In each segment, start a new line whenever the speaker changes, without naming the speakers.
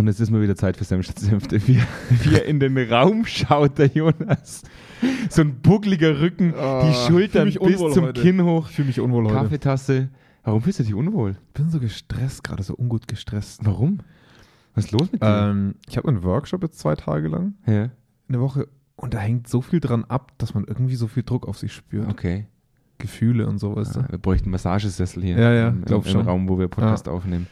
Und es ist mal wieder Zeit für Senf statt Senfte. Wie, wie er in den Raum schaut, der Jonas. So ein buckliger Rücken,
Ah,
die
ich
Schultern bis zum
heute.
Kinn hoch,
Ich fühle mich unwohl heute.
Kaffeetasse. Warum fühlst du dich unwohl?
Ich bin so gestresst, gerade so ungut gestresst.
Warum? Was ist los mit dir?
Ähm, ich habe einen Workshop jetzt zwei Tage lang,
ja,
eine Woche, und da hängt so viel dran ab, dass man irgendwie so viel Druck auf sich spürt.
okay.
Gefühle und so, weißt
Ah, wir bräuchten einen Massagesessel hier
Ja, ja,
im, im, im
schon.
Raum, wo wir Podcast aufnehmen.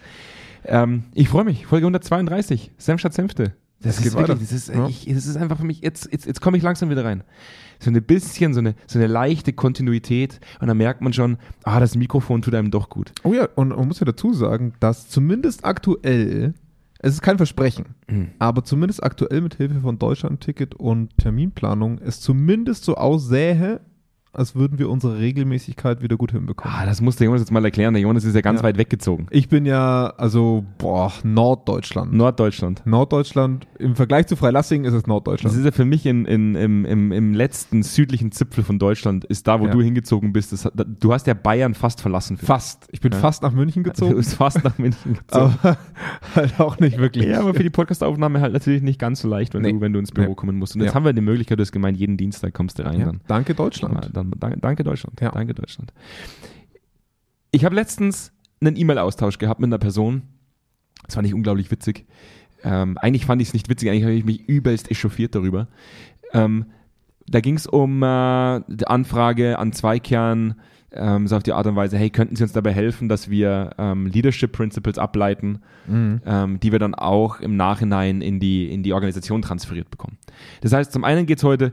Ähm, ich freue mich. Folge 132. Senf statt Senfte. Das,
geht
ist wirklich, das ist,
Ja.
ich, das ist einfach für mich, jetzt, jetzt, jetzt komme ich langsam wieder rein. So ein bisschen, so eine, so eine leichte Kontinuität und dann merkt man schon, ah, das Mikrofon tut einem doch gut.
Oh ja, und man muss ja dazu sagen, dass zumindest aktuell, es ist kein Versprechen,
Mhm.
aber zumindest aktuell mit Hilfe von Deutschlandticket und Terminplanung es zumindest so aussähe, als würden wir unsere Regelmäßigkeit wieder gut hinbekommen.
Ah, das muss der Jonas jetzt mal erklären. Der Jonas ist ja ganz
Ja.
weit weggezogen.
Ich bin ja, also, boah, Norddeutschland.
Norddeutschland.
Norddeutschland, im Vergleich zu Freilassing ist es
Das
Norddeutschland.
ist ja für mich in, in, im, im, im letzten südlichen Zipfel von Deutschland, ist da, wo
Ja.
du hingezogen bist. Das, du hast ja Bayern fast verlassen.
fast. Ich bin
Ja.
fast nach München
Du
gezogen,
bist fast nach München gezogen.
aber halt auch nicht wirklich.
Ja, aber für die Podcastaufnahme halt natürlich nicht ganz so leicht, wenn,
Nee.
du, wenn du ins Büro
Nee.
kommen musst. Und jetzt haben wir die Möglichkeit, du hast gemeint, jeden Dienstag kommst du rein.
Danke Deutschland.
Dann, danke Deutschland.
Ja.
Danke Deutschland. Ich habe letztens einen E-Mail-Austausch gehabt mit einer Person. Das fand ich unglaublich witzig. Ähm, eigentlich fand ich es nicht witzig, eigentlich habe ich mich übelst echauffiert darüber. Ähm, da ging es um äh, die Anfrage an Zweikern, ähm, so auf die Art und Weise, hey, könnten Sie uns dabei helfen, dass wir ähm, Leadership Principles ableiten,
Mhm.
ähm, die wir dann auch im Nachhinein in die, in die Organisation transferiert bekommen. Das heißt, zum einen geht es heute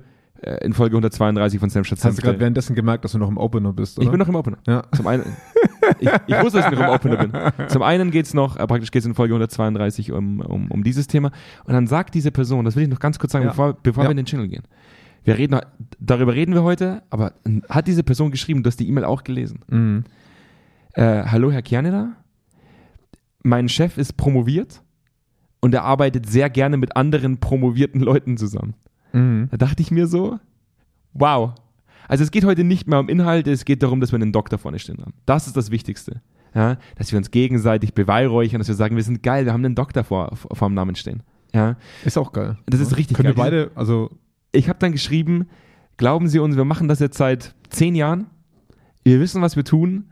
in Folge 132 von Sam Stadt
Hast du gerade währenddessen gemerkt, dass du noch im Opener bist, oder?
Ich bin noch im Opener.
ja.
Zum einen, ich, ich wusste, dass ich noch im Opener bin. Zum einen geht es noch, äh, praktisch geht es in Folge 132 um, um, um dieses Thema. Und dann sagt diese Person, das will ich noch ganz kurz sagen,
Ja.
bevor, bevor
Ja.
wir in den Channel gehen. Wir reden, darüber reden wir heute, aber hat diese Person geschrieben, du hast die E-Mail auch gelesen.
Mhm.
Äh, hallo, Herr Kerneder. Mein Chef ist promoviert und er arbeitet sehr gerne mit anderen promovierten Leuten zusammen.
Mhm.
Da dachte ich mir so, wow. Also es geht heute nicht mehr um Inhalte, es geht darum, dass wir einen Doktor vorne stehen haben. Das ist das Wichtigste. Ja, dass wir uns gegenseitig beweihräuchern, dass wir sagen, wir sind geil, wir haben einen Doktor vor, vor dem Namen stehen. Ja,
Ist auch geil.
Das ist richtig
Können
geil.
wir beide, also,
ich habe dann geschrieben, glauben Sie uns, wir machen das jetzt seit zehn Jahren. Wir wissen, was wir tun.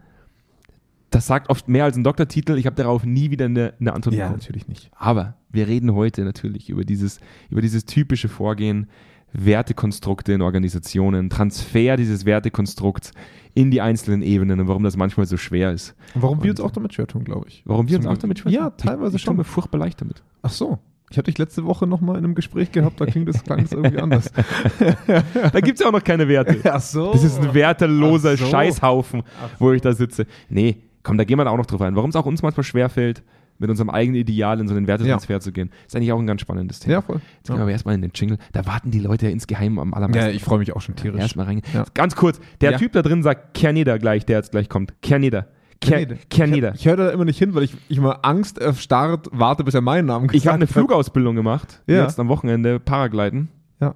Das sagt oft mehr als ein Doktortitel. Ich habe darauf nie wieder eine, eine Antwort
ja, natürlich nicht.
Aber wir reden heute natürlich über dieses, über dieses typische Vorgehen, Wertekonstrukte in Organisationen, Transfer dieses Wertekonstrukts in die einzelnen Ebenen und warum das manchmal so schwer ist.
Und warum wir
Und-
uns auch damit schwer tun, glaube ich.
Warum wir uns
Zum
auch damit schwer
Ja,
tun.
teilweise
ich, ich
schon.
mir furchtbar leicht damit.
Ach so. Ich habe dich letzte Woche noch mal in einem Gespräch gehabt, da klingt das, klang das irgendwie anders.
Da gibt es ja auch noch keine Werte.
Ach so.
Das ist ein werteloser
so.
Scheißhaufen, wo ich da sitze. Nee, komm, da gehen wir da auch noch drauf ein. Warum es auch uns manchmal schwerfällt, mit unserem eigenen Ideal in so einen Wertetransfer zu gehen, ist eigentlich auch ein ganz spannendes Thema.
Ja, voll.
Jetzt gehen wir aber erstmal in den Jingle. Da warten die Leute ja insgeheim am allermeisten.
Ja, ich freue mich auch schon tierisch.
Erstmal rein.
Ja.
Ganz kurz, der
Ja.
Typ da drin sagt Kerneder gleich, der jetzt gleich kommt. Kerneder. Ker- Kerneder.
Ich, ich höre da immer nicht hin, weil ich, ich mal Angst erstarrt warte, bis er meinen Namen
Ich habe eine. Flugausbildung gemacht,
Ja.
jetzt am Wochenende, Paragliden.
Ja.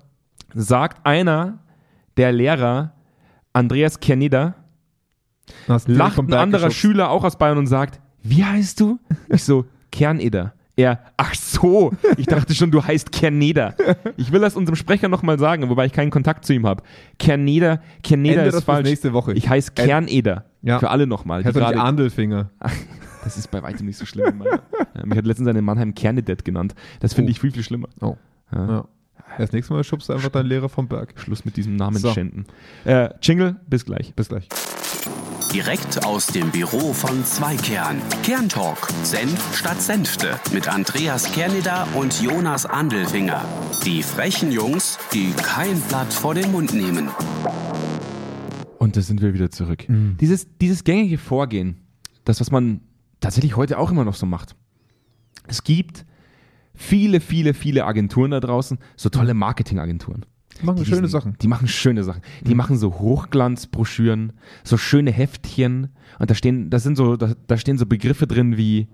Sagt einer der Lehrer, Andreas Kerneder, lacht ein anderer. Schüler auch aus Bayern und sagt, wie heißt du? Ich so, Kerneder. Er, ach so, ich dachte schon, du heißt Kerneder. Ich will das unserem Sprecher nochmal sagen, wobei ich keinen Kontakt zu ihm habe. Kerneder, Kerneder
Ändere
ist falsch.
nächste Woche.
Ich heiße Kerneder.
Ja.
Für alle nochmal.
Heißt doch nicht
gerade-
Andelfinger.
Das ist bei weitem nicht so schlimm. Mich hat letztens eine Mannheim Kernedet genannt. Das finde
Oh.
ich viel, viel schlimmer.
Oh.
Ja.
Ja. Das nächste Mal schubst du einfach deinen Lehrer vom Berg.
Schluss mit diesem Namen
So.
schänden. Äh, Jingle, bis gleich.
Bis gleich.
Direkt aus dem Büro von Zweikern. Kerntalk. Senf statt Senfte. Mit Andreas Kerneder und Jonas Andelfinger. Die frechen Jungs, die kein Blatt vor den Mund nehmen.
Und da sind wir wieder zurück. Dieses, dieses gängige Vorgehen, das, was man tatsächlich heute auch immer noch so macht. Es gibt viele, viele, viele Agenturen da draußen, so tolle Marketingagenturen.
Machen
Die
schöne
diesen-
Sachen.
Die machen schöne Sachen. Die machen so Hochglanzbroschüren, so schöne Heftchen. Und da stehen, da sind so, da, da stehen so Begriffe drin wie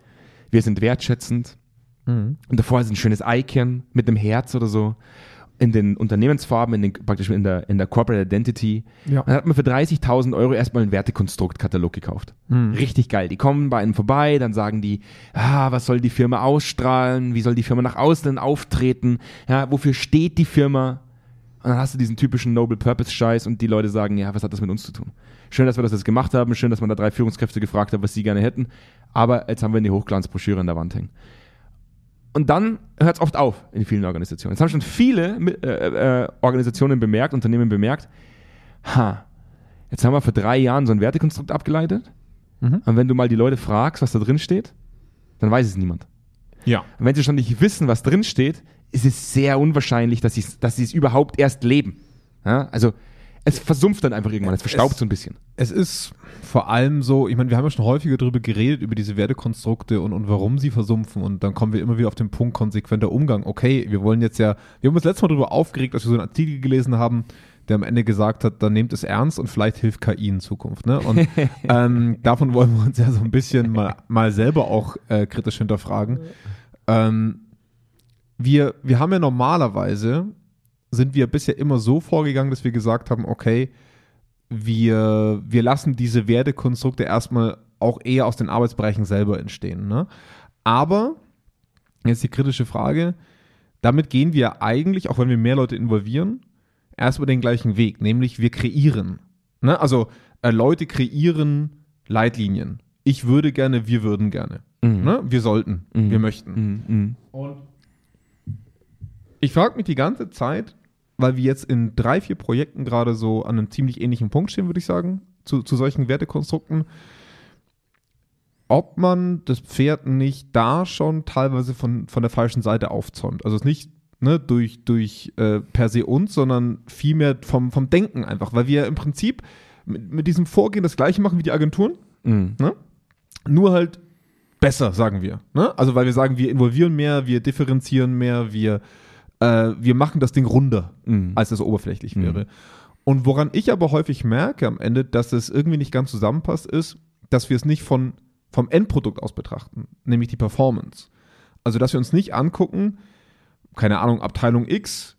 wir sind wertschätzend.
Mhm.
Und davor ist ein schönes Icon mit einem Herz oder so. in den Unternehmensfarben, in den, praktisch in der, in der Corporate Identity.
Ja.
Und dann hat man für 30.000 Euro erstmal einen Wertekonstruktkatalog gekauft.
Mhm.
Richtig geil. Die kommen bei einem vorbei, dann sagen die, ah, was soll die Firma ausstrahlen? Wie soll die Firma nach außen auftreten? Ja, wofür steht die Firma? Und dann hast du diesen typischen Noble Purpose Scheiß und die Leute sagen, ja, was hat das mit uns zu tun? Schön, dass wir das jetzt gemacht haben, schön, dass man da drei Führungskräfte gefragt hat, was sie gerne hätten, aber jetzt haben wir eine Hochglanzbroschüre an der Wand hängen. Und dann hört es oft auf in vielen Organisationen. Jetzt haben schon viele äh, äh, Organisationen bemerkt, Unternehmen bemerkt, ha, jetzt haben wir vor drei Jahren so ein Wertekonstrukt abgeleitet.
Mhm.
Und wenn du mal die Leute fragst, was da drin steht, dann weiß es niemand.
Ja.
Und wenn sie schon nicht wissen, was drin steht, ist es sehr unwahrscheinlich, dass sie dass es überhaupt erst leben. Ja? Also es versumpft dann einfach irgendwann, es verstaubt
Es-
so ein bisschen.
Es ist vor allem so, ich meine, wir haben ja schon häufiger darüber geredet, über diese Wertekonstrukte und, und warum sie versumpfen. Und dann kommen wir immer wieder auf den Punkt konsequenter Umgang. Okay, wir wollen jetzt ja, wir haben uns letztes Mal darüber aufgeregt, als wir so einen Artikel gelesen haben, der am Ende gesagt hat, dann nehmt es ernst und vielleicht hilft KI in Zukunft. Ne? Und ähm, davon wollen wir uns ja so ein bisschen mal, mal selber auch äh, kritisch hinterfragen. Ähm, wir, wir haben ja normalerweise, sind wir bisher immer so vorgegangen, dass wir gesagt haben, okay, wir, wir lassen diese Wertekonstrukte erstmal auch eher aus den Arbeitsbereichen selber entstehen. Ne? Aber, jetzt die kritische Frage, damit gehen wir eigentlich, auch wenn wir mehr Leute involvieren, erstmal den gleichen Weg, nämlich wir kreieren. Ne? Also äh, Leute kreieren Leitlinien. Ich würde gerne, wir würden gerne.
Mhm.
Ne? Wir sollten,
Mhm.
wir möchten.
Mhm. Mhm.
Und ich frage mich die ganze Zeit, weil wir jetzt in drei, vier Projekten gerade so an einem ziemlich ähnlichen Punkt stehen, würde ich sagen, zu, zu solchen Wertekonstrukten, ob man das Pferd nicht da schon teilweise von, von der falschen Seite aufzäumt. Also es nicht ne, durch, durch äh, per se uns, sondern vielmehr vom, vom Denken einfach, weil wir im Prinzip mit, mit diesem Vorgehen das gleiche machen wie die Agenturen,
Mhm.
ne? nur halt besser, sagen wir. Ne? Also weil wir sagen, wir involvieren mehr, wir differenzieren mehr, wir, äh, wir machen das Ding runder,
Mhm.
als es oberflächlich
Mhm.
wäre. Und woran ich aber häufig merke am Ende, dass es irgendwie nicht ganz zusammenpasst, ist, dass wir es nicht von, vom Endprodukt aus betrachten, nämlich die Performance. Also dass wir uns nicht angucken, keine Ahnung, Abteilung X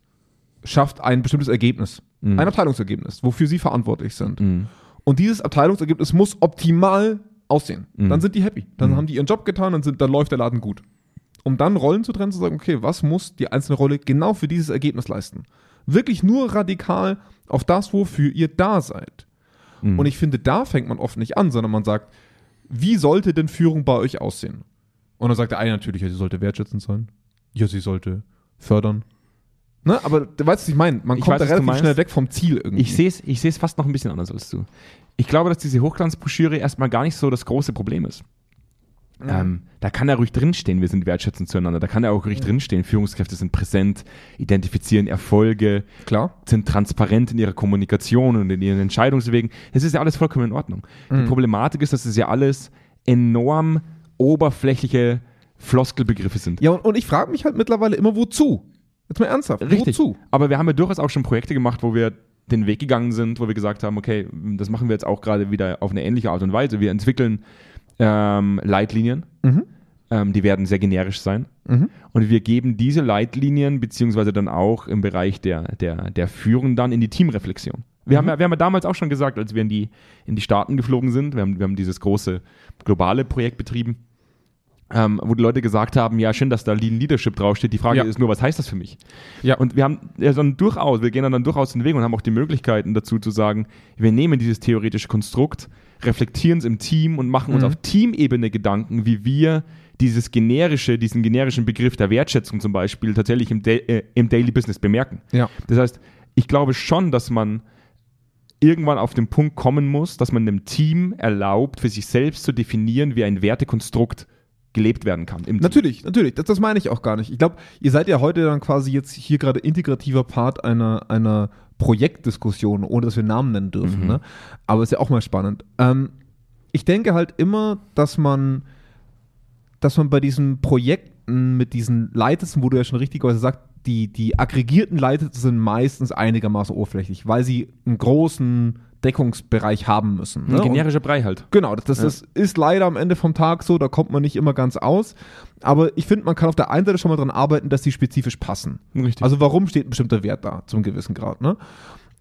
schafft ein bestimmtes Ergebnis,
Mhm.
ein Abteilungsergebnis, wofür sie verantwortlich sind.
Mhm.
Und dieses Abteilungsergebnis muss optimal aussehen.
Mhm.
Dann sind die happy. Dann
Mhm.
haben die ihren Job getan, dann, sind, dann läuft der Laden gut. Um dann Rollen zu trennen, zu sagen, okay, was muss die einzelne Rolle genau für dieses Ergebnis leisten? Wirklich nur radikal auf das, wofür ihr da seid.
Mhm.
Und ich finde, da fängt man oft nicht an, sondern man sagt, wie sollte denn Führung bei euch aussehen? Und dann sagt der eine natürlich, ja, sie sollte wertschätzend sein. Ja, sie sollte fördern. Ne? Aber du weißt, was ich meine. Man
Ich
kommt
weiß,
da relativ schnell weg vom Ziel irgendwie.
Ich sehe es ich seh's fast noch ein bisschen anders als du. Ich glaube, dass diese Hochglanzbroschüre erstmal gar nicht so das große Problem ist. Ähm, da kann ja ruhig drinstehen, wir sind wertschätzend zueinander. Da kann ja auch ruhig drinstehen, Führungskräfte sind präsent, identifizieren Erfolge,
Klar.
sind transparent in ihrer Kommunikation und in ihren Entscheidungswegen. Das ist ja alles vollkommen in Ordnung. Die
Mhm.
Problematik ist, dass es ja alles enorm oberflächliche Floskelbegriffe sind.
Ja, und, und ich frage mich halt mittlerweile immer, wozu? Jetzt mal ernsthaft.
Richtig.
Wozu?
Aber wir haben ja durchaus auch schon Projekte gemacht, wo wir den Weg gegangen sind, wo wir gesagt haben, okay, das machen wir jetzt auch gerade wieder auf eine ähnliche Art und Weise. Wir entwickeln ähm, Leitlinien,
Mhm.
ähm, die werden sehr generisch sein.
Mhm.
Und wir geben diese Leitlinien, beziehungsweise dann auch im Bereich der, der, der Führung dann in die Teamreflexion. Wir, haben, ja, wir haben ja damals auch schon gesagt, als wir in die, in die Staaten geflogen sind, wir haben, wir haben dieses große globale Projekt betrieben, ähm, wo die Leute gesagt haben, ja, schön, dass da Lean Leadership draufsteht. Die Frage
Ja.
ist nur, was heißt das für mich?
Ja.
Und wir haben ja dann durchaus, wir gehen dann, dann durchaus den Weg und haben auch die Möglichkeiten dazu zu sagen, wir nehmen dieses theoretische Konstrukt, reflektieren es im Team und machen uns
Mhm.
auf Teamebene Gedanken, wie wir dieses generische, diesen generischen Begriff der Wertschätzung zum Beispiel tatsächlich im, Da- äh, im Daily Business bemerken.
Ja.
Das heißt, ich glaube schon, dass man irgendwann auf den Punkt kommen muss, dass man einem Team erlaubt, für sich selbst zu definieren, wie ein Wertekonstrukt gelebt werden kann. Im Team.
Natürlich, natürlich. Das, das meine ich auch gar nicht. Ich glaube, ihr seid ja heute dann quasi jetzt hier gerade integrativer Part einer, einer Projektdiskussion, ohne dass wir Namen nennen dürfen.
Mhm.
Ne? Aber ist ja auch mal spannend. Ähm, ich denke halt immer, dass man, dass man bei diesen Projekten mit diesen Leiteten, wo du ja schon richtigerweise sagst, die, die aggregierten Leiteten sind meistens einigermaßen oberflächlich, weil sie einen großen Deckungsbereich haben müssen.
Ein
Ne? Und-
generischer Brei halt.
Genau, das, das,
Ja.
das ist leider am Ende vom Tag so, da kommt man nicht immer ganz aus. Aber ich finde, man kann auf der einen Seite schon mal dran arbeiten, dass die spezifisch passen.
Richtig.
Also warum steht ein bestimmter Wert da, zum gewissen Grad. Ne?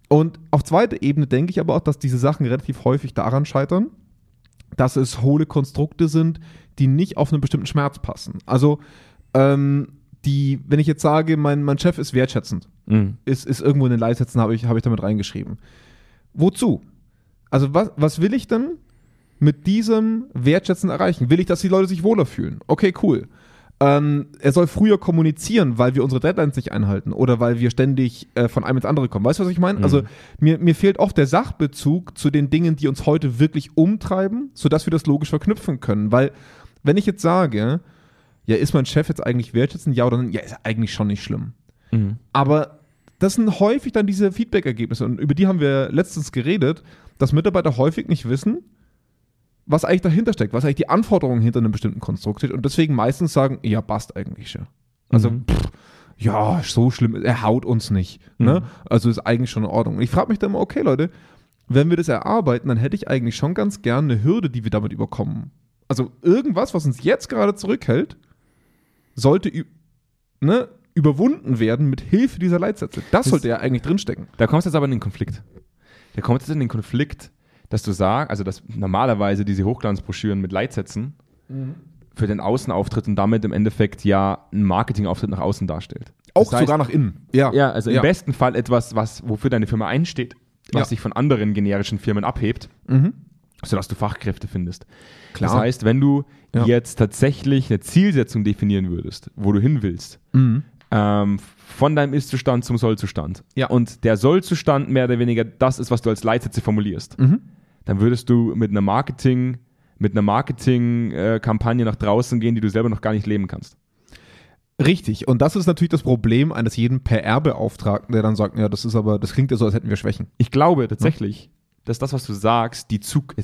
Und auf zweiter Ebene denke ich aber auch, dass diese Sachen relativ häufig daran scheitern, dass es hohle Konstrukte sind, die nicht auf einen bestimmten Schmerz passen. Also, ähm, die, wenn ich jetzt sage, mein, mein Chef ist wertschätzend,
Mhm.
ist, ist irgendwo in den Leitsätzen, habe ich, habe ich damit reingeschrieben. Wozu? Also, was, was will ich denn mit diesem Wertschätzen erreichen? Will ich, dass die Leute sich wohler fühlen? Okay, cool. Ähm, er soll früher kommunizieren, weil wir unsere Deadlines nicht einhalten oder weil wir ständig äh, von einem ins andere kommen. Weißt du, was ich meine?
Mhm.
Also mir, mir fehlt oft der Sachbezug zu den Dingen, die uns heute wirklich umtreiben, sodass wir das logisch verknüpfen können. Weil, wenn ich jetzt sage, ja, ist mein Chef jetzt eigentlich wertschätzend? Ja oder nein? Ja, ist eigentlich schon nicht schlimm.
Mhm.
Aber das sind häufig dann diese Feedback-Ergebnisse und über die haben wir letztens geredet, dass Mitarbeiter häufig nicht wissen, was eigentlich dahinter steckt, was eigentlich die Anforderungen hinter einem bestimmten Konstrukt sind und deswegen meistens sagen, ja, passt eigentlich schon. Also,
Mhm.
pff, ja, so schlimm, er haut uns nicht. Ne?
Mhm.
Also ist eigentlich schon in Ordnung. Und ich frage mich dann immer, okay, Leute, wenn wir das erarbeiten, dann hätte ich eigentlich schon ganz gerne eine Hürde, die wir damit überkommen. Also irgendwas, was uns jetzt gerade zurückhält, sollte ne, überwunden werden mit Hilfe dieser Leitsätze. Das
Das-
sollte ja eigentlich drinstecken.
Da kommst du jetzt aber in den Konflikt. Da kommst du jetzt in den Konflikt, dass du sagst, also dass normalerweise diese Hochglanzbroschüren mit Leitsätzen für den Außenauftritt und damit im Endeffekt ja ein Marketingauftritt nach außen darstellt.
Auch
Das heißt-
sogar nach innen. Ja,
Ja, also im
Ja.
besten Fall etwas, was, wofür deine Firma einsteht, was
Ja.
sich von anderen generischen Firmen abhebt,
Mhm.
sodass du Fachkräfte findest.
Klar.
Das heißt, wenn du
Ja.
jetzt tatsächlich eine Zielsetzung definieren würdest, wo du hin willst,
Mhm.
Ähm, von deinem Ist-Zustand zum Soll-Zustand.
Ja.
Und der Soll-Zustand mehr oder weniger das ist, was du als Leitsätze formulierst.
Mhm.
Dann würdest du mit einer Marketing, mit einer Marketing-Kampagne nach draußen gehen, die du selber noch gar nicht leben kannst.
Richtig. Und das ist natürlich das Problem eines jeden PR-Beauftragten, der dann sagt, ja, das ist aber, das klingt ja so, als hätten wir Schwächen.
Ich glaube tatsächlich, dass das, was du sagst, die Zug.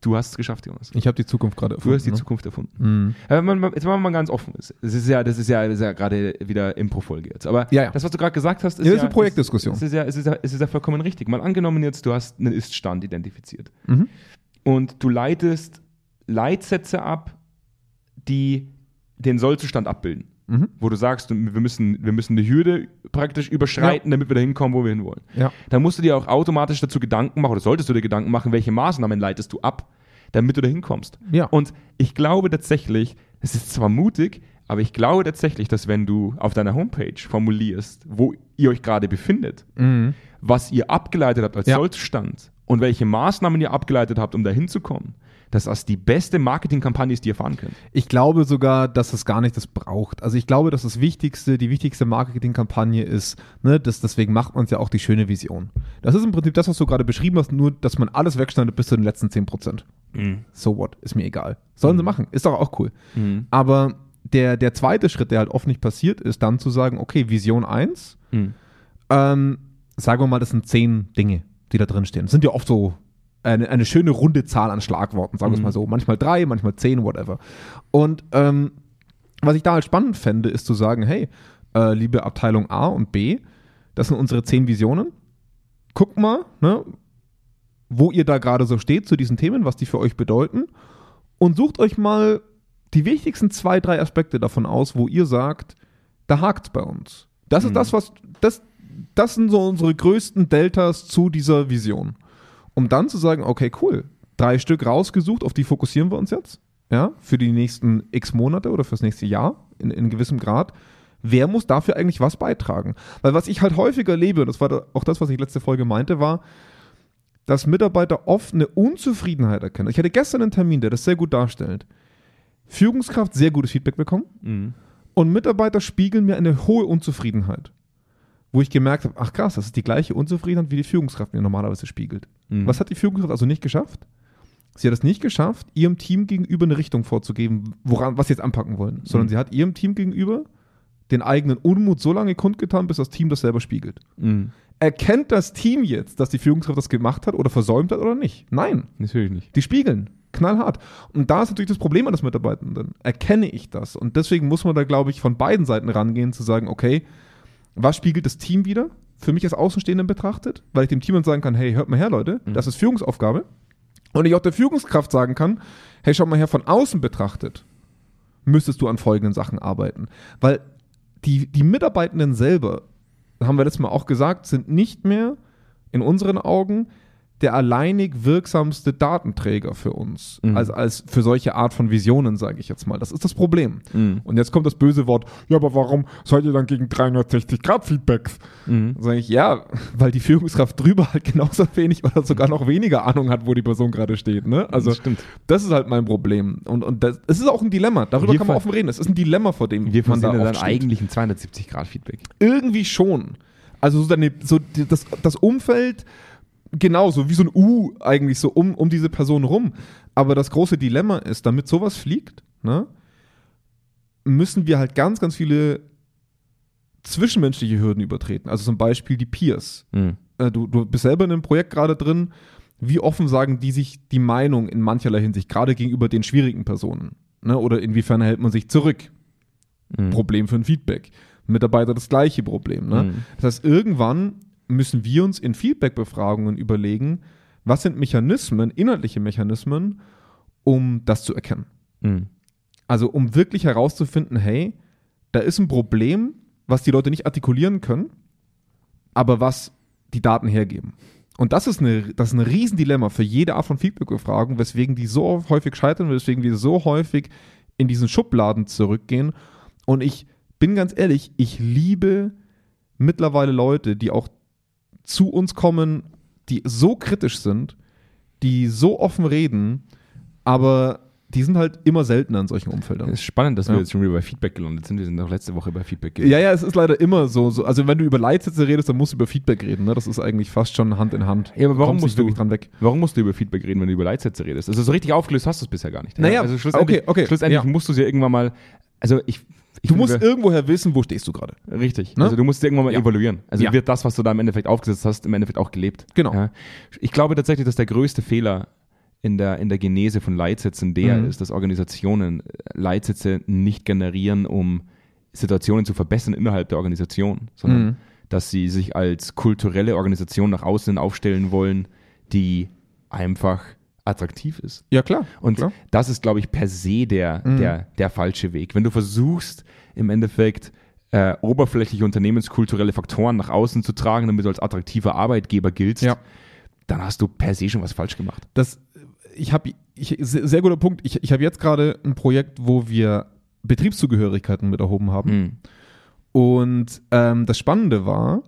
Du hast es geschafft, Jonas.
Ich habe die Zukunft gerade
Du hast die
ne?
Zukunft erfunden.
Mhm.
Wenn man, jetzt wenn man mal ganz offen ist. Das ist ja, das ist ja, das ist ja gerade wieder Impro-Folge jetzt. Aber
Ja, ja.
das, was du gerade gesagt hast, ist
Ja,
ja,
ist eine Projektdiskussion.
Es ist, ja, es, ist ja, es ist ja vollkommen richtig. Mal angenommen jetzt, du hast einen Ist-Stand identifiziert.
Mhm.
Und du leitest Leitsätze ab, die den Sollzustand abbilden.
Mhm.
Wo du sagst, wir müssen, wir müssen eine Hürde praktisch überschreiten, damit wir da hinkommen, wo wir hinwollen.
Ja.
Dann musst du dir auch automatisch dazu Gedanken machen, oder solltest du dir Gedanken machen, welche Maßnahmen leitest du ab, damit du da hinkommst.
Ja.
Und ich glaube tatsächlich, es ist zwar mutig, aber ich glaube tatsächlich, dass wenn du auf deiner Homepage formulierst, wo ihr euch gerade befindet,
Mhm.
was ihr abgeleitet habt als
Ja.
Sollzustand und welche Maßnahmen ihr abgeleitet habt, um da hinzukommen, dass das die beste Marketingkampagne ist, die ihr fahren könnt.
Ich glaube sogar, dass es gar nicht das braucht. Also ich glaube, dass das Wichtigste, die wichtigste Marketingkampagne ist, ne, das, deswegen macht man es ja auch die schöne Vision. Das ist im Prinzip das, was du gerade beschrieben hast, nur, dass man alles wegschneidet bis zu den letzten 10%. So what, ist mir egal. Sollen sie machen, ist doch auch cool.
Mhm.
Aber der, der zweite Schritt, der halt oft nicht passiert, ist dann zu sagen, okay, Vision 1,
Mhm.
ähm, sagen wir mal, das sind 10 Dinge, die da drin stehen. Das sind ja oft so eine, eine schöne runde Zahl an Schlagworten, sagen wir es
Mhm.
mal so. Manchmal drei, manchmal zehn, whatever. Und ähm, was ich da halt spannend fände, ist zu sagen, hey, äh, liebe Abteilung A und B, das sind unsere zehn Visionen. Guckt mal, ne, wo ihr da gerade so steht zu diesen Themen, was die für euch bedeuten. Und sucht euch mal die wichtigsten zwei, drei Aspekte davon aus, wo ihr sagt, da hakt's bei uns. Das ist
Mhm.
das, was, das, das sind so unsere größten Deltas zu dieser Vision. Um dann zu sagen, okay, cool, drei Stück rausgesucht, auf die fokussieren wir uns jetzt, ja, für die nächsten x Monate oder fürs nächste Jahr in, in gewissem Grad. Wer muss dafür eigentlich was beitragen? Weil was ich halt häufiger erlebe, und das war auch das, was ich letzte Folge meinte, war, dass Mitarbeiter oft eine Unzufriedenheit erkennen. Ich hatte gestern einen Termin, der das sehr gut darstellt. Führungskraft sehr gutes Feedback bekommen
Mhm.
und Mitarbeiter spiegeln mir eine hohe Unzufriedenheit. Wo ich gemerkt habe, ach krass, das ist die gleiche Unzufriedenheit, wie die Führungskraft mir normalerweise spiegelt.
Mhm.
Was hat die Führungskraft also nicht geschafft? Sie hat es nicht geschafft, ihrem Team gegenüber eine Richtung vorzugeben, woran, was sie jetzt anpacken wollen, sondern
Mhm.
sie hat ihrem Team gegenüber den eigenen Unmut so lange kundgetan, bis das Team das selber spiegelt.
Mhm.
Erkennt das Team jetzt, dass die Führungskraft das gemacht hat oder versäumt hat oder nicht? Nein.
Natürlich nicht.
Die spiegeln. Knallhart. Und da ist natürlich das Problem an des Mitarbeitenden. Erkenne ich das? Und deswegen muss man da, glaube ich, von beiden Seiten rangehen, zu sagen, okay, was spiegelt das Team wieder? für mich als Außenstehenden betrachtet, weil ich dem Team dann sagen kann, hey, hört mal her, Leute, das ist Führungsaufgabe. Und ich auch der Führungskraft sagen kann, hey, schau mal her, von außen betrachtet, müsstest du an folgenden Sachen arbeiten. Weil die, die Mitarbeitenden selber, haben wir letztes Mal auch gesagt, sind nicht mehr in unseren Augen der alleinig wirksamste Datenträger für uns,
Mhm.
als, als für solche Art von Visionen, sage ich jetzt mal. Das ist das Problem.
Mhm.
Und jetzt kommt das böse Wort, ja, aber warum seid ihr dann gegen 360-Grad-Feedbacks?
Mhm.
Sag ich, ja, weil die Führungskraft drüber halt genauso wenig oder sogar noch weniger Ahnung hat, wo die Person gerade steht. Ne? Also
Das
das ist halt mein Problem. Und, und das, es ist auch ein Dilemma. Darüber
Wir
kann man offen reden. Es ist ein Dilemma, vor dem
Wir
man da
dann
steht.
eigentlich ein 270-Grad-Feedback.
Irgendwie schon. Also so, deine, so das, das Umfeld genauso, wie so ein U eigentlich so um, um diese Person rum. Aber das große Dilemma ist, damit sowas fliegt, ne, müssen wir halt ganz, ganz viele zwischenmenschliche Hürden übertreten. Also zum Beispiel die Peers.
Mhm.
Äh, du, du bist selber in einem Projekt gerade drin. Wie offen sagen die sich die Meinung in mancherlei Hinsicht, gerade gegenüber den schwierigen Personen? Ne? Oder inwiefern hält man sich zurück?
Mhm.
Problem für ein Feedback. Mitarbeiter das gleiche Problem. Ne?
Mhm.
Das heißt, irgendwann müssen wir uns in Feedback-Befragungen überlegen, was sind Mechanismen, inhaltliche Mechanismen, um das zu erkennen.
Mhm.
Also um wirklich herauszufinden, hey, da ist ein Problem, was die Leute nicht artikulieren können, aber was die Daten hergeben. Und das ist, eine, das ist ein Riesendilemma für jede Art von Feedback-Befragung, weswegen die so häufig scheitern, weswegen wir so häufig in diesen Schubladen zurückgehen. Und ich bin ganz ehrlich, ich liebe mittlerweile Leute, die auch zu uns kommen, die so kritisch sind, die so offen reden, aber die sind halt immer seltener in solchen Umfeldern.
Es ist spannend, dass wir
Ja.
jetzt schon wieder bei Feedback gelandet sind. Wir sind auch letzte Woche bei Feedback gelandet.
Ja, ja, es ist leider immer so. so also wenn du über Leitsätze redest, dann musst du über Feedback reden. Ne? Das ist eigentlich fast schon Hand in Hand.
Ja, aber warum musst du-
dran weg?
Warum musst du über Feedback reden, wenn du über Leitsätze redest? Also so richtig aufgelöst hast du es bisher gar nicht.
Naja,
also schlussendlich,
okay, okay,
schlussendlich
ja.
musst du es ja irgendwann mal, also ich, ich
Du musst irgendwoher wissen, wo stehst du gerade.
Richtig.
Ne?
Also du musst irgendwann mal
Ja.
evaluieren. Also
Ja.
wird das, was du da im Endeffekt aufgesetzt hast, im Endeffekt auch gelebt.
Genau.
Ja. Ich glaube tatsächlich, dass der größte Fehler in der, in der Genese von Leitsätzen der
Mhm.
ist, dass Organisationen äh, Leitsätze nicht generieren, um Situationen zu verbessern innerhalb der Organisation, sondern
Mhm.
dass sie sich als kulturelle Organisation nach außen aufstellen wollen, die einfach attraktiv ist.
Ja, klar.
Und
klar.
das ist, glaube ich, per se der,
Mhm.
der, der falsche Weg. Wenn du versuchst, im Endeffekt äh, oberflächliche unternehmenskulturelle Faktoren nach außen zu tragen, damit du als attraktiver Arbeitgeber giltst,
Ja.
dann hast du per se schon was falsch gemacht.
Das, ich habe, ich, sehr, sehr guter Punkt. Ich, ich habe jetzt gerade ein Projekt, wo wir Betriebszugehörigkeiten mit erhoben haben.
Mhm.
Und ähm, das Spannende war,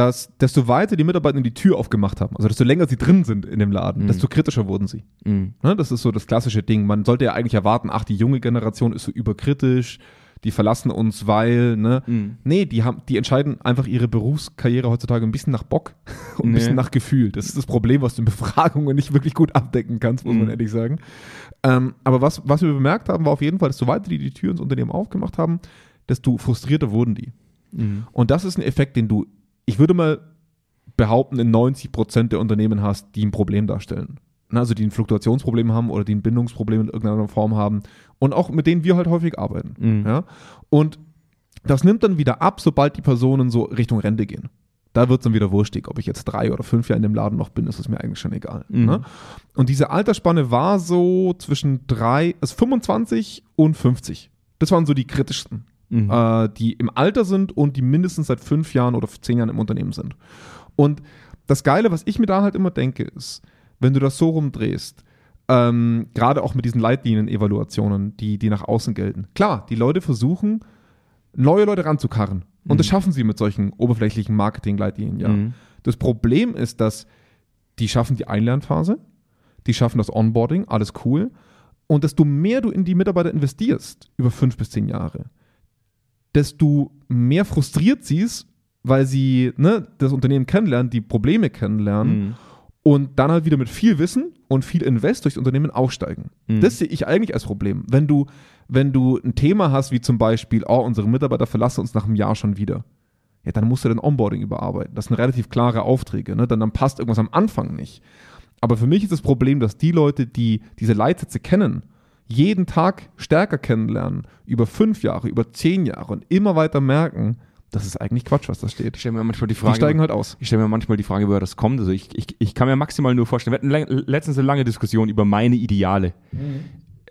dass desto weiter die Mitarbeiter die Tür aufgemacht haben, also desto länger sie drin sind in dem Laden,
Mhm.
desto kritischer wurden sie.
Mhm.
Ne, das ist so das klassische Ding. Man sollte ja eigentlich erwarten, ach, die junge Generation ist so überkritisch, die verlassen uns, weil, ne?
Mhm.
Nee, die haben, die entscheiden einfach ihre Berufskarriere heutzutage ein bisschen nach Bock und ein
Nee.
bisschen nach Gefühl. Das ist das Problem, was du in Befragungen nicht wirklich gut abdecken kannst, muss man
Mhm.
ehrlich sagen. Ähm, aber was, was wir bemerkt haben, war auf jeden Fall, desto weiter die die Tür ins Unternehmen aufgemacht haben, desto frustrierter wurden die.
Mhm.
Und das ist ein Effekt, den du, ich würde mal behaupten, in 90 Prozent der Unternehmen hast, die ein Problem darstellen. Ne, Also die ein Fluktuationsproblem haben oder die ein Bindungsproblem in irgendeiner Form haben und auch mit denen wir halt häufig arbeiten.
Mhm.
Ja? Und das nimmt dann wieder ab, sobald die Personen so Richtung Rente gehen. Da wird es dann wieder wurstig, ob ich jetzt drei oder fünf Jahre in dem Laden noch bin, ist es mir eigentlich schon egal.
Mhm.
Ne? Und diese Altersspanne war so zwischen drei, also 25 und 50. Das waren so die kritischsten
Mhm.
äh, die im Alter sind und die mindestens seit fünf Jahren oder zehn Jahren im Unternehmen sind. Und das Geile, was ich mir da halt immer denke, ist, wenn du das so rumdrehst, ähm, gerade auch mit diesen Leitlinien-Evaluationen, die, die nach außen gelten. Klar, die Leute versuchen, neue Leute ranzukarren. Und
Mhm.
das schaffen sie mit solchen oberflächlichen Marketing-Leitlinien, ja.
Mhm.
Das Problem ist, dass die schaffen die Einlernphase, die schaffen das Onboarding, alles cool. Und desto mehr du in die Mitarbeiter investierst, über fünf bis zehn Jahre, desto mehr frustriert sie es, weil sie ne, das Unternehmen kennenlernen, die Probleme kennenlernen
Mhm.
und dann halt wieder mit viel Wissen und viel Invest durchs Unternehmen aufsteigen.
Mhm.
Das sehe ich eigentlich als Problem. Wenn du, wenn du ein Thema hast, wie zum Beispiel, oh, unsere Mitarbeiter verlassen uns nach einem Jahr schon wieder, ja, dann musst du dein Onboarding überarbeiten. Das sind relativ klare Aufträge, ne? dann, dann passt irgendwas am Anfang nicht. Aber für mich ist das Problem, dass die Leute, die diese Leitsätze kennen, jeden Tag stärker kennenlernen, über fünf Jahre, über zehn Jahre und immer weiter merken, das ist eigentlich Quatsch, was da steht.
Ich stelle mir manchmal die
Die
Frage,
steigen halt aus.
ich stelle mir manchmal die Frage, woher das kommt. Also ich, ich, ich kann mir maximal nur vorstellen, wir hatten le- letztens eine lange Diskussion über meine Ideale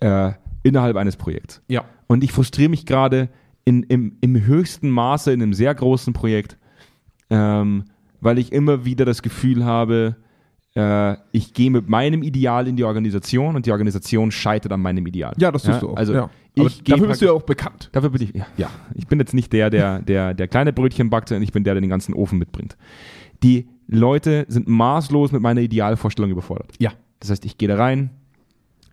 äh, innerhalb eines Projekts.
Ja.
Und ich frustriere mich gerade in, im, im höchsten Maße in einem sehr großen Projekt, ähm, weil ich immer wieder das Gefühl habe, äh, ich gehe mit meinem Ideal in die Organisation und die Organisation scheitert an meinem Ideal.
Ja, das tust du auch.
Also
ja.
ich
dafür bist du ja auch bekannt.
Dafür bin ich, ja.
Ja.
Ich bin jetzt nicht der, der, der, der kleine Brötchen backt, sondern ich bin der, der den ganzen Ofen mitbringt. Die Leute sind maßlos mit meiner Idealvorstellung überfordert.
Ja.
Das heißt, ich gehe da rein,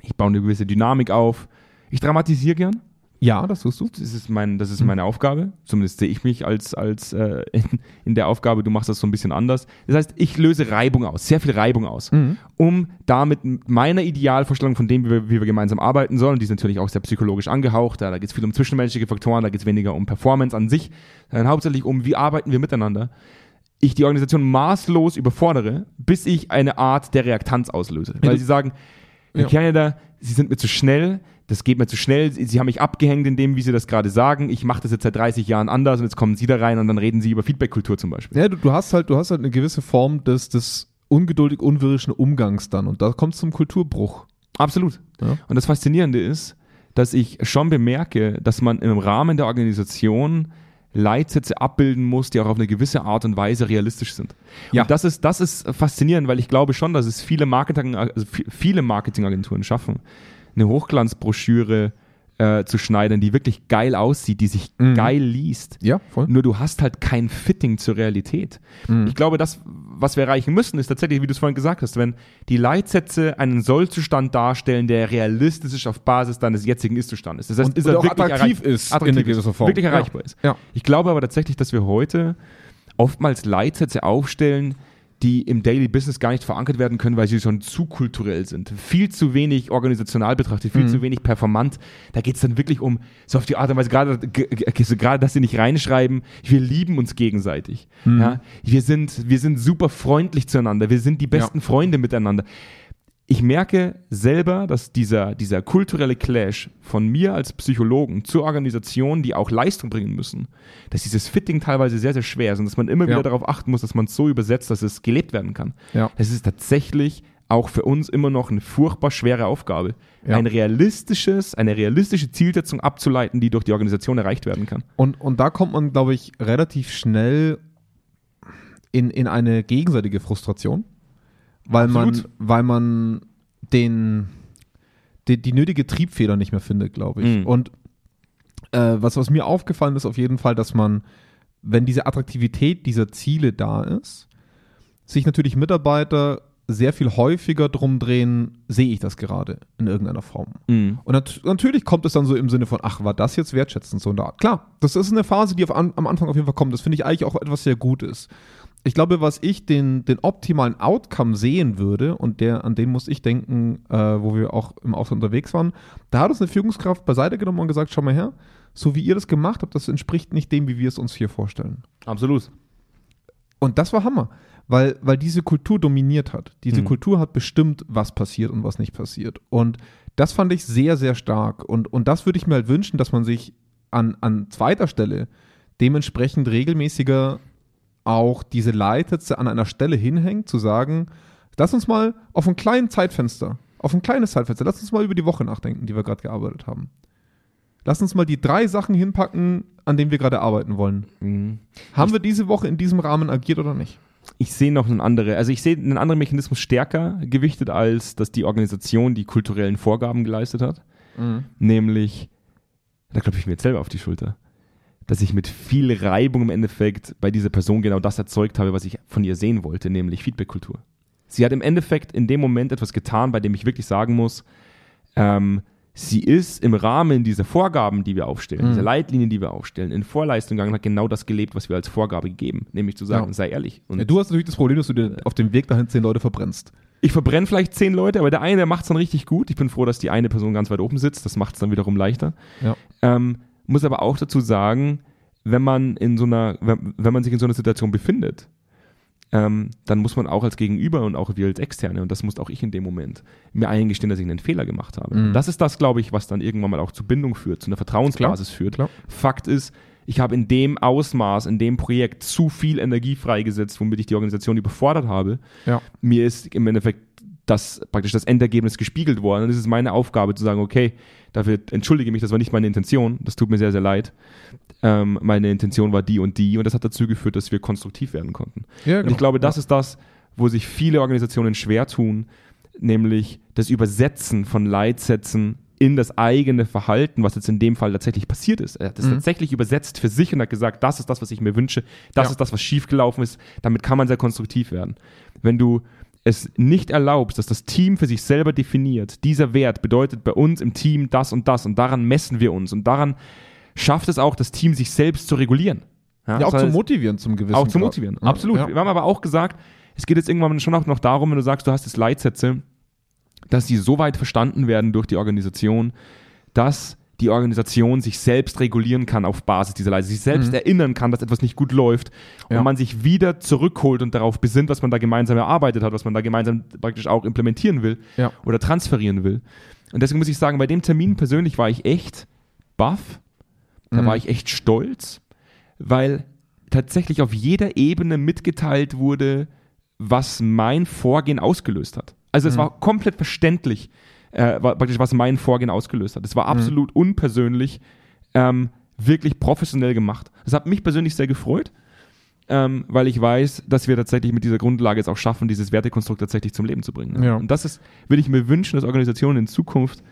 ich baue eine gewisse Dynamik auf, ich dramatisiere gern.
Ja, das tust du.
Das ist, mein, das ist meine Aufgabe. Zumindest sehe ich mich als, als äh, in, in der Aufgabe, du machst das so ein bisschen anders. Das heißt, ich löse Reibung aus, sehr viel Reibung aus, um damit meiner Idealvorstellung von dem, wie wir, wie wir gemeinsam arbeiten sollen, die ist natürlich auch sehr psychologisch angehaucht, da, da geht es viel um zwischenmenschliche Faktoren, da geht es weniger um Performance an sich, sondern hauptsächlich um, wie arbeiten wir miteinander. Ich die Organisation maßlos überfordere, bis ich eine Art der Reaktanz auslöse. Weil sie sagen, Herr
Ja.
Canada, Sie sind mir zu schnell, das geht mir zu schnell, Sie, haben mich abgehängt in dem, wie Sie das gerade sagen, ich mache das jetzt seit 30 Jahren anders und jetzt kommen Sie da rein und dann reden Sie über Feedback-Kultur zum Beispiel.
Ja, du, du hast halt, du hast halt eine gewisse Form des, des ungeduldig unwirrischen Umgangs dann und da kommt es zum Kulturbruch.
Absolut.
Ja.
Und das Faszinierende ist, dass ich schon bemerke, dass man im Rahmen der Organisation Leitsätze abbilden muss, die auch auf eine gewisse Art und Weise realistisch sind.
Ja.
Und das ist, das ist faszinierend, weil ich glaube schon, dass es viele Marketing, also vi- viele Marketingagenturen schaffen, eine Hochglanzbroschüre äh, zu schneiden, die wirklich geil aussieht, die sich
Mhm.
geil liest.
Ja, voll.
Nur du hast halt kein Fitting zur Realität.
Mhm.
Ich glaube, das, was wir erreichen müssen, ist tatsächlich, wie du es vorhin gesagt hast, wenn die Leitsätze einen Sollzustand darstellen, der realistisch ist auf Basis deines jetzigen Ist-Zustandes. Das heißt,
Und-
ist
und
er wirklich
attraktiv ist in
attraktiv
einer
ist,
gewissen Form.
wirklich
Ja.
erreichbar ist.
Ja.
Ich glaube aber tatsächlich, dass wir heute oftmals Leitsätze aufstellen, die im Daily Business gar nicht verankert werden können, weil sie schon zu kulturell sind. Viel zu wenig organisational betrachtet,
Mhm.
viel zu wenig performant. Da geht es dann wirklich um, so auf die Art und Weise, gerade, gerade, dass sie nicht reinschreiben, wir lieben uns gegenseitig.
Mhm.
Ja? Wir, sind, wir sind super freundlich zueinander, wir sind die besten Freunde miteinander. Ich merke selber, dass dieser, dieser kulturelle Clash von mir als Psychologen zur Organisation, die auch Leistung bringen müssen, dass dieses Fitting teilweise sehr, sehr schwer ist und dass man immer
Ja.
wieder darauf achten muss, dass man es so übersetzt, dass es gelebt werden kann.
Ja.
Das ist tatsächlich auch für uns immer noch eine furchtbar schwere Aufgabe,
Ja.
ein realistisches, eine realistische Zielsetzung abzuleiten, die durch die Organisation erreicht werden kann.
Und, und da kommt man, glaube ich, relativ schnell in, in eine gegenseitige Frustration, weil
Absolut.
man, weil man den, die, die nötige Triebfeder nicht mehr findet, glaube ich.
Mhm.
Und äh, was, was mir aufgefallen ist, auf jeden Fall, dass man, wenn diese Attraktivität dieser Ziele da ist, sich natürlich Mitarbeiter sehr viel häufiger drum drehen, sehe ich das gerade in irgendeiner Form. Und nat natürlich kommt es dann so im Sinne von, ach, war das jetzt wertschätzend so in der Art. Klar, das ist eine Phase, die auf an, am Anfang auf jeden Fall kommt. Das finde ich eigentlich auch etwas sehr Gutes. Ich glaube, was ich den, den optimalen Outcome sehen würde, und der, an den muss ich denken, äh, wo wir auch im Ausland unterwegs waren, da hat uns eine Führungskraft beiseite genommen und gesagt, schau mal her, so wie ihr das gemacht habt, das entspricht nicht dem, wie wir es uns hier vorstellen.
Absolut.
Und das war Hammer, weil, weil diese Kultur dominiert hat. Diese
Mhm.
Kultur hat bestimmt, was passiert und was nicht passiert. Und das fand ich sehr, sehr stark. Und, und das würde ich mir halt wünschen, dass man sich an, an zweiter Stelle dementsprechend regelmäßiger auch diese Leitsätze an einer Stelle hinhängt, zu sagen, lass uns mal auf ein kleines Zeitfenster, auf ein kleines Zeitfenster, lass uns mal über die Woche nachdenken, die wir gerade gearbeitet haben. Lass uns mal die drei Sachen hinpacken, an denen wir gerade arbeiten wollen.
Mhm.
Haben wir diese Woche in diesem Rahmen agiert oder nicht?
Ich sehe noch einen anderen, also ich sehe einen anderen Mechanismus stärker gewichtet, als dass die Organisation die kulturellen Vorgaben geleistet hat. Nämlich, da klopfe ich mir jetzt selber auf die Schulter, dass ich mit viel Reibung im Endeffekt bei dieser Person genau das erzeugt habe, was ich von ihr sehen wollte, nämlich Feedback-Kultur. Sie hat im Endeffekt in dem Moment etwas getan, bei dem ich wirklich sagen muss, ähm, sie ist im Rahmen dieser Vorgaben, die wir aufstellen,
Mhm.
dieser Leitlinien, die wir aufstellen, in Vorleistung gegangen und hat genau das gelebt, was wir als Vorgabe gegeben, nämlich zu sagen,
Ja.
sei ehrlich. Und
Ja, du hast natürlich das Problem, dass du dir auf dem Weg dahin zehn Leute verbrennst.
ich verbrenne vielleicht zehn Leute, aber der eine macht es dann richtig gut. Ich bin froh, dass die eine Person ganz weit oben sitzt. Das macht es dann wiederum leichter.
Ja.
Ähm, muss aber auch dazu sagen, wenn man in so einer, wenn, wenn man sich in so einer Situation befindet, ähm, dann muss man auch als Gegenüber und auch wir als Externe, und das muss auch ich in dem Moment, mir eingestehen, dass ich einen Fehler gemacht habe.
Mhm.
Das ist das, glaube ich, was dann irgendwann mal auch zu Bindung führt, zu einer Vertrauensbasis führt.
klar.
Fakt ist, ich habe in dem Ausmaß, in dem Projekt zu viel Energie freigesetzt, womit ich die Organisation überfordert habe.
Ja.
Mir ist im Endeffekt das praktisch das Endergebnis gespiegelt worden. Und es ist meine Aufgabe zu sagen, okay, dafür entschuldige mich, das war nicht meine Intention, das tut mir sehr, sehr leid. Ähm, meine Intention war die und die und das hat dazu geführt, dass wir konstruktiv werden konnten.
Ja,
Und ich glaube, das ist das, wo sich viele Organisationen schwer tun, nämlich das Übersetzen von Leitsätzen in das eigene Verhalten, was jetzt in dem Fall tatsächlich passiert ist. Er hat es
Mhm.
tatsächlich übersetzt für sich und hat gesagt, das ist das, was ich mir wünsche, das
Ja.
ist das, was schiefgelaufen ist. Damit kann man sehr konstruktiv werden. Wenn du es nicht erlaubst, dass das Team für sich selber definiert, dieser Wert bedeutet bei uns im Team das und das und daran messen wir uns und daran schafft es auch das Team, sich selbst zu regulieren.
Ja, auch
das
zu
heißt-
motivieren zum gewissen
auch zu
Grad.
motivieren.
Ja,
Absolut.
Ja.
Wir haben aber auch gesagt, es geht jetzt irgendwann schon auch noch darum, wenn du sagst, du hast jetzt Leitsätze, dass die so weit verstanden werden durch die Organisation, dass die Organisation sich selbst regulieren kann auf Basis dieser Leitsätze, sich selbst erinnern kann, dass etwas nicht gut läuft und
Ja.
man sich wieder zurückholt und darauf besinnt, was man da gemeinsam erarbeitet hat, was man da gemeinsam praktisch auch implementieren will
Ja.
oder transferieren will. Und deswegen muss ich sagen, bei dem Termin persönlich war ich echt baff, da
Mhm.
war ich echt stolz, weil tatsächlich auf jeder Ebene mitgeteilt wurde, was mein Vorgehen ausgelöst hat. Also es war komplett verständlich, äh, praktisch was mein Vorgehen ausgelöst hat. Es war absolut unpersönlich, ähm, wirklich professionell gemacht. Das hat mich persönlich sehr gefreut, ähm, weil ich weiß, dass wir tatsächlich mit dieser Grundlage es auch schaffen, dieses Wertekonstrukt tatsächlich zum Leben zu bringen.
Ja.
Und das ist, würde ich mir wünschen, dass Organisationen in Zukunft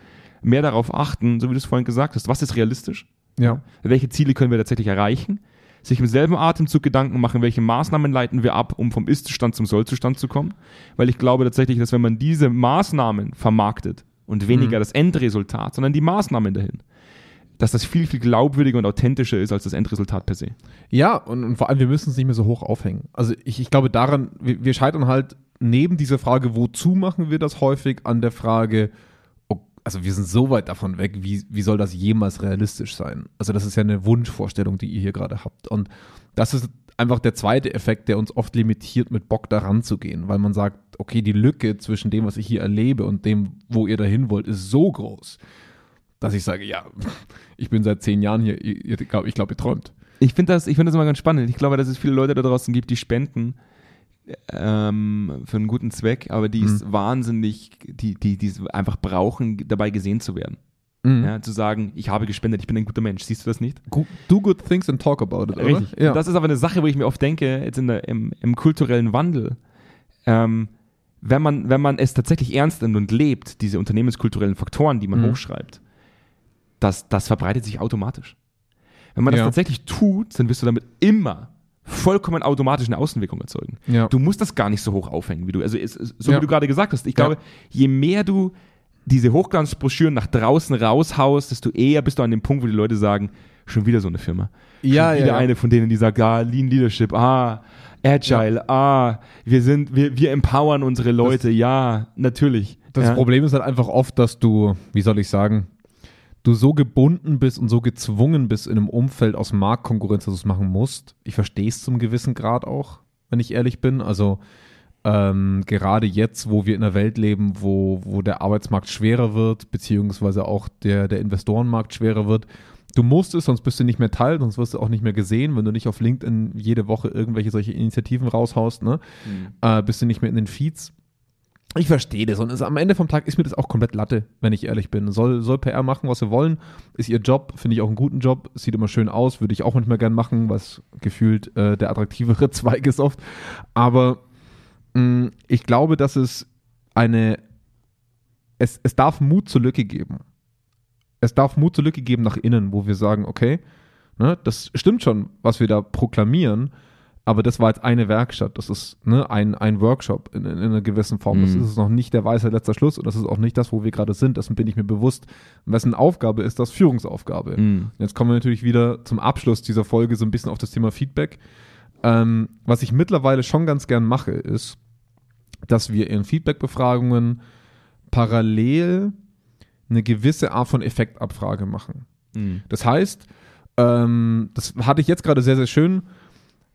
mehr darauf achten, so wie du es vorhin gesagt hast, was ist realistisch?
Ja.
Welche Ziele können wir tatsächlich erreichen? Sich im selben Atemzug Gedanken machen, welche Maßnahmen leiten wir ab, um vom Ist-Zustand zum Soll-Zustand zu kommen. Weil ich glaube tatsächlich, dass wenn man diese Maßnahmen vermarktet und weniger das Endresultat, sondern die Maßnahmen dahin, dass das viel, viel glaubwürdiger und authentischer ist als das Endresultat per se.
Ja, und, und vor allem, wir müssen es nicht mehr so hoch aufhängen. Also ich, ich glaube daran, wir, wir scheitern halt neben dieser Frage, wozu machen wir das häufig, an der Frage, also wir sind so weit davon weg, wie, wie soll das jemals realistisch sein? Also das ist ja eine Wunschvorstellung, die ihr hier gerade habt. Und das ist einfach der zweite Effekt, der uns oft limitiert, mit Bock daran zu gehen, weil man sagt, okay, die Lücke zwischen dem, was ich hier erlebe und dem, wo ihr dahin wollt, ist so groß, dass ich sage, ja, ich bin seit zehn Jahren hier, ihr, ihr, glaub, ich glaube, ihr träumt.
Ich finde das, ich finde das immer ganz spannend. Ich glaube, dass es viele Leute da draußen gibt, die spenden ähm, für einen guten Zweck, aber die ist wahnsinnig, die, die, die es einfach brauchen, dabei gesehen zu werden.
Mhm.
Ja, zu sagen, ich habe gespendet, ich bin ein guter Mensch. Siehst du das nicht?
Do good things and talk about it, oder?
Richtig.
Ja.
Das ist aber eine Sache, wo ich mir oft denke, jetzt in der, im, im kulturellen Wandel, ähm, wenn, man, wenn man es tatsächlich ernst nimmt und lebt, diese unternehmenskulturellen Faktoren, die man
Mhm.
hochschreibt, das, das verbreitet sich automatisch. Wenn man
Ja.
das tatsächlich tut, dann wirst du damit immer vollkommen automatisch eine Außenwirkung erzeugen.
Ja.
Du musst das gar nicht so hoch aufhängen, wie du, also es, so
Ja.
wie du gerade gesagt hast. Ich
Ja.
glaube, je mehr du diese Hochglanzbroschüren nach draußen raushaust, desto eher bist du an dem Punkt, wo die Leute sagen, schon wieder so eine Firma.
Ja,
schon
ja,
wieder
ja.
eine von denen, die sagt, ah, Lean Leadership, ah, Agile, ah, wir sind, wir, wir empowern unsere Leute, ja, natürlich.
Das
ja.
Problem ist halt einfach oft, dass du, wie soll ich sagen, du so gebunden bist und so gezwungen bist in einem Umfeld aus Marktkonkurrenz, dass du es machen musst. Ich verstehe es zum gewissen Grad auch, wenn ich ehrlich bin. Also ähm, gerade jetzt, wo wir in einer Welt leben, wo, wo der Arbeitsmarkt schwerer wird, beziehungsweise auch der, der Investorenmarkt schwerer wird, du musst es, sonst bist du nicht mehr Teil, sonst wirst du auch nicht mehr gesehen, wenn du nicht auf LinkedIn jede Woche irgendwelche solche Initiativen raushaust, ne? Äh, bist du nicht mehr in den Feeds. Ich verstehe das und es, am Ende vom Tag ist mir das auch komplett Latte, wenn ich ehrlich bin. Soll, soll PR machen, was sie wollen, ist ihr Job, finde ich auch einen guten Job, sieht immer schön aus, würde ich auch manchmal gern machen, was gefühlt äh, der attraktivere Zweig ist oft. Aber mh, ich glaube, dass es eine, es, es darf Mut zur Lücke geben. Es darf Mut zur Lücke geben nach innen, wo wir sagen, okay, ne, das stimmt schon, was wir da proklamieren, aber das war jetzt eine Werkstatt, das ist ne, ein, ein Workshop in, in, in einer gewissen Form. Das
Mhm.
ist noch nicht der Weisheit letzter Schluss und das ist auch nicht das, wo wir gerade sind. Dessen bin ich mir bewusst. Wessen Aufgabe ist das? Führungsaufgabe.
Mhm.
Jetzt kommen wir natürlich wieder zum Abschluss dieser Folge so ein bisschen auf das Thema Feedback. Ähm, was ich mittlerweile schon ganz gern mache, ist, dass wir in Feedback-Befragungen parallel eine gewisse Art von Effektabfrage machen.
Mhm.
Das heißt, ähm, das hatte ich jetzt gerade sehr, sehr schön.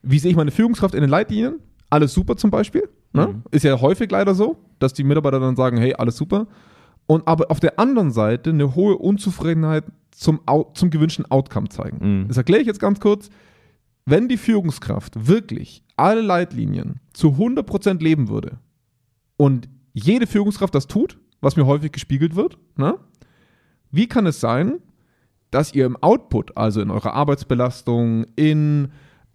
Wie sehe ich meine Führungskraft in den Leitlinien? Alles super zum Beispiel. Ne?
Mhm.
Ist ja häufig leider so, dass die Mitarbeiter dann sagen, hey, alles super. und aber auf der anderen Seite eine hohe Unzufriedenheit zum, zum gewünschten Outcome zeigen.
Mhm.
Das erkläre ich jetzt ganz kurz. Wenn die Führungskraft wirklich alle Leitlinien zu 100% leben würde und jede Führungskraft das tut, was mir häufig gespiegelt wird, ne? wie kann es sein, dass ihr im Output, also in eurer Arbeitsbelastung, in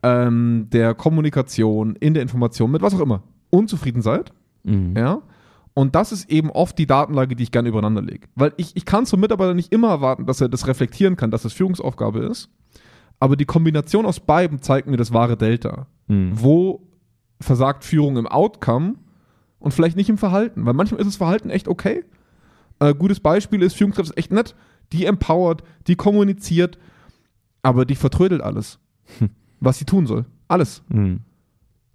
ähm, der Kommunikation, in der Information, mit was auch immer, unzufrieden seid?
Mhm.
Ja. Und das ist eben oft die Datenlage, die ich gerne übereinander lege. Weil ich, ich kann zum Mitarbeiter nicht immer erwarten, dass er das reflektieren kann, dass das Führungsaufgabe ist. Aber die Kombination aus beiden zeigt mir das wahre Delta.
Mhm.
Wo versagt Führung im Outcome und vielleicht nicht im Verhalten. Weil manchmal ist das Verhalten echt okay. Äh, gutes Beispiel ist, Führungskraft ist echt nett. Die empowert, die kommuniziert, aber die vertrödelt alles, was sie tun soll. Alles
Mhm.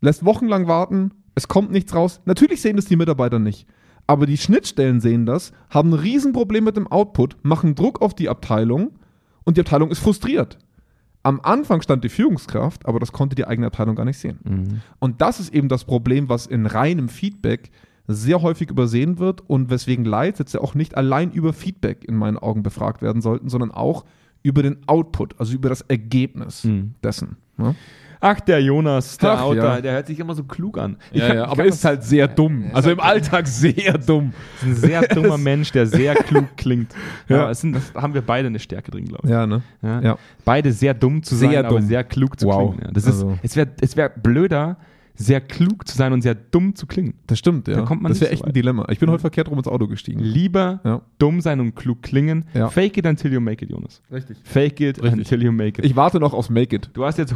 lässt wochenlang warten, es kommt nichts raus. Natürlich sehen das die Mitarbeiter nicht. Aber die Schnittstellen sehen das, haben ein Riesenproblem mit dem Output, machen Druck auf die Abteilung und die Abteilung ist frustriert. Am Anfang stand die Führungskraft, aber das konnte die eigene Abteilung gar nicht sehen.
Mhm.
Und das ist eben das Problem, was in reinem Feedback sehr häufig übersehen wird und weswegen Leitsätze auch nicht allein über Feedback in meinen Augen befragt werden sollten, sondern auch über den Output, also über das Ergebnis
Mhm.
dessen. Ne?
Ach, der Jonas, der
Ach,
Autor,
ja.
der hört sich immer so klug an.
Ja,
kann-
ja,
ich
aber ist halt sehr dumm. Also im Alltag sehr dumm.
ist ein sehr dummer Mensch, der sehr klug klingt. Ja,
Ja.
sind, das haben wir beide eine Stärke drin, glaube ich.
Ja, ne?
Ja.
Ja.
Beide sehr dumm zu
Sehr
sein, aber
dumm.
sehr klug zu
Wow.
klingen. Ja. Das
Also-
ist, es wäre es wär blöder, sehr klug zu sein und sehr dumm zu klingen.
Das stimmt, ja.
Da kommt man
das wäre
so
echt ein
weit.
Dilemma. Ich bin heute verkehrt rum ins Auto gestiegen.
Lieber
Ja.
dumm sein und klug klingen.
Ja.
Fake it until you make it, Jonas.
Richtig.
Fake it
Richtig.
until you make it.
Ich warte noch aufs Make It.
du hast jetzt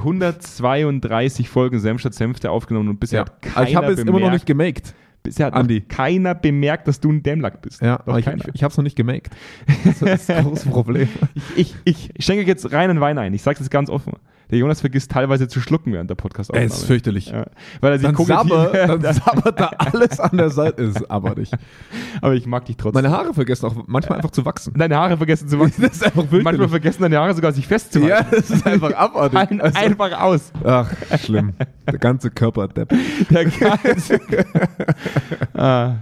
132 Folgen Senf statt Senfte aufgenommen und bisher
Ja.
hat keiner
Aber ich habe
bemerkt,
immer noch nicht gemaked.
bisher hat
Andi.
keiner bemerkt, dass du ein Dämmlack bist.
Ja,
Doch
aber ich,
keiner.
ich, ich habe es noch nicht gemaked. Das ist das große Problem.
Ich, ich, ich schenke jetzt reinen Wein ein. Ich sage es ganz offen. Der Jonas vergisst teilweise zu schlucken während der podcast
Ey, ist fürchterlich.
ja, Weil er sich
Dann, sabber, dann sabbert da alles an der Seite. Ist aber nicht.
Aber ich mag dich trotzdem.
Meine Haare vergessen auch manchmal einfach zu wachsen.
Deine Haare vergessen zu wachsen.
Das ist einfach
Manchmal
fürchterlich.
vergessen deine Haare sogar sich festzuhalten.
Ja, das ist einfach abartig.
Ein,
Also,
einfach aus.
ach, schlimm. Der ganze Körper depp.
Der ganze ah,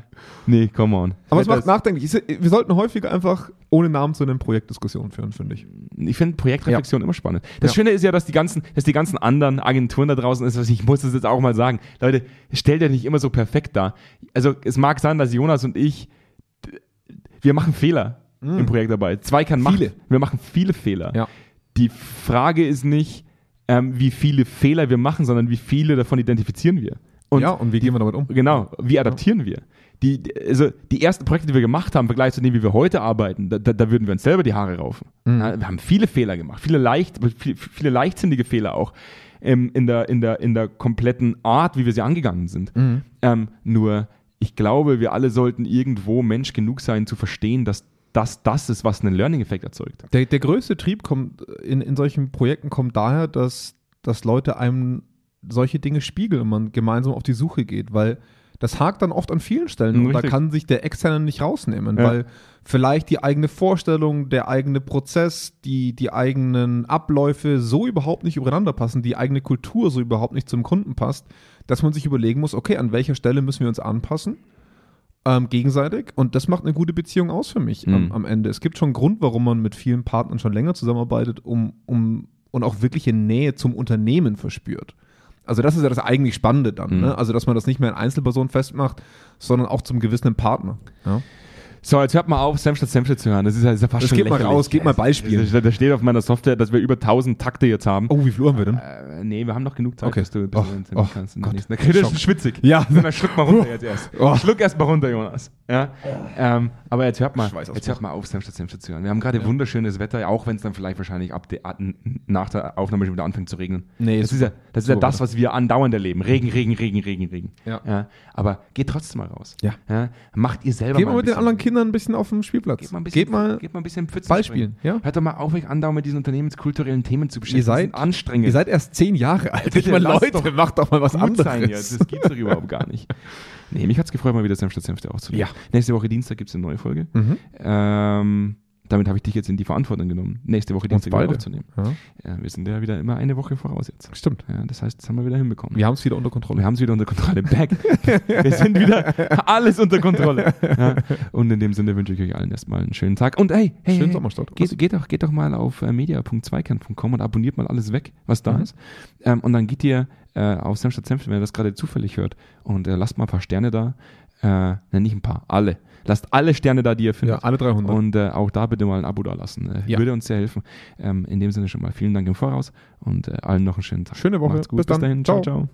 nee, come on.
Aber es macht nachdenklich. Ich- Wir sollten häufiger einfach ohne Namen zu einem Projekt Diskussionen führen, finde ich.
ich finde Projektreflexion immer spannend. Das
Ja.
Schöne ist ja, dass die ganzen, dass die ganzen anderen Agenturen da draußen ist, was ich muss das jetzt auch mal sagen. Leute, stellt ja nicht immer so perfekt dar. Also es mag sein, dass Jonas und ich, wir machen Fehler im Projektarbeit. Zweikern macht,
Mm. Viele.
wir machen viele Fehler.
Ja.
Die Frage ist nicht, ähm, wie viele Fehler wir machen, sondern wie viele davon identifizieren wir. Und
ja, und wie gehen wir damit um?
Genau, wie adaptieren wir? Die, also die ersten Projekte, die wir gemacht haben, im Vergleich zu denen, wie wir heute arbeiten, da, da, würden wir uns selber die Haare raufen.
Mhm.
Wir haben viele Fehler gemacht, viele, leicht, viele, viele leichtsinnige Fehler auch ähm, in, der, in, der, in der kompletten Art, wie wir sie angegangen sind.
Mhm.
Ähm, nur, ich glaube, wir alle sollten irgendwo Mensch genug sein, zu verstehen, dass das das ist, was einen Learning-Effekt erzeugt.
Der, der größte Trieb kommt in, in solchen Projekten kommt daher, dass, dass Leute einem solche Dinge spiegeln und man gemeinsam auf die Suche geht, weil das hakt dann oft an vielen Stellen
Mhm,
und da
richtig.
kann sich der Externe nicht rausnehmen,
Ja.
weil vielleicht die eigene Vorstellung, der eigene Prozess, die, die eigenen Abläufe so überhaupt nicht übereinander passen, die eigene Kultur so überhaupt nicht zum Kunden passt, dass man sich überlegen muss, okay, an welcher Stelle müssen wir uns anpassen ähm, gegenseitig und das macht eine gute Beziehung aus für mich am,
Mhm.
am Ende. Es gibt schon einen Grund, warum man mit vielen Partnern schon länger zusammenarbeitet, um, um und auch wirkliche Nähe zum Unternehmen verspürt. Also das ist ja das eigentlich Spannende dann,
Mhm.
ne? Also dass man das nicht mehr in Einzelpersonen festmacht, sondern auch zum gewissen Partner. Ja?
So, jetzt hört mal auf, statt Senfte zu hören. Das ist ja, ist ja fast
Das
schon
geht mal raus, geht mal Beispielen.
Da, da steht auf meiner Software, dass wir über 1000 Takte jetzt haben.
Oh, wie viel haben wir denn?
Äh, nee, wir haben noch genug Zeit,
Okay.
bis du, bis
Oh,
du
oh,
kannst.
Gott.
Das ist
Schock.
schwitzig.
Ja.
Dann schluck mal runter jetzt erst.
Oh.
Schluck erst mal runter, Jonas. Ja? Ähm, aber jetzt hört mal, jetzt hört mal auf, statt Senfte zu hören. Wir haben gerade wunderschönes Wetter, auch wenn es dann vielleicht wahrscheinlich ab der, nach der Aufnahme schon wieder anfängt zu regnen.
Nee,
das
ist
ja, das, ist ja das, was wir andauernd erleben. Regen, Regen, Regen, Regen, Regen.
Ja.
aber geht trotzdem mal raus.
Ja.
Macht ihr selber
Geht
mal
mit den anderen Kindern ein bisschen auf dem Spielplatz.
Geht mal ein bisschen,
Geht mal
geht mal ein bisschen Pfützen
Ball spielen, ja.
Hört doch mal auf, euch andauernd mit diesen unternehmenskulturellen Themen zu beschäftigen.
Ihr seid-
anstrengend.
Ihr seid erst zehn Jahre alt.
Bitte,
ich meine, Leute,
doch
macht doch mal was anderes.
sein jetzt. Das gibt's doch überhaupt gar nicht. Nee, mich hat's gefreut, mal wieder Senf statt Senfte aufzunehmen.
Ja.
Nächste Woche Dienstag gibt's eine neue Folge.
Mhm.
Ähm, damit habe ich dich jetzt in die Verantwortung genommen, nächste Woche Dienstag wieder aufzunehmen.
Ja,
Ja, wir sind ja wieder immer eine Woche voraus jetzt.
stimmt.
Ja, das heißt, das haben wir wieder hinbekommen.
Wir haben es wieder unter Kontrolle.
wir haben es wieder unter Kontrolle. Back. wir sind wieder alles unter Kontrolle. Ja. Und in dem Sinne wünsche ich euch allen erstmal einen schönen Tag. Und hey, hey,
Schönen
hey
Sommerstart.
Geht, geht, doch, geht doch mal auf äh, media.zweikern.com und abonniert mal alles weg, was da
Mhm.
ist. Ähm, und dann geht ihr äh, auf statt Senf, wenn ihr das gerade zufällig hört, und äh, lasst mal ein paar Sterne da. Äh, nein, nicht ein paar, alle. Lasst alle Sterne da, die ihr findet.
Ja, alle 300.
Und äh, auch da bitte mal ein Abo da lassen. Äh,
Ja.
Würde uns sehr helfen. Ähm, in dem Sinne schon mal vielen Dank im Voraus und äh, allen noch einen schönen Tag.
Schöne Woche.
Macht's gut.
Bis dann.
dahin.
Ciao.
ciao.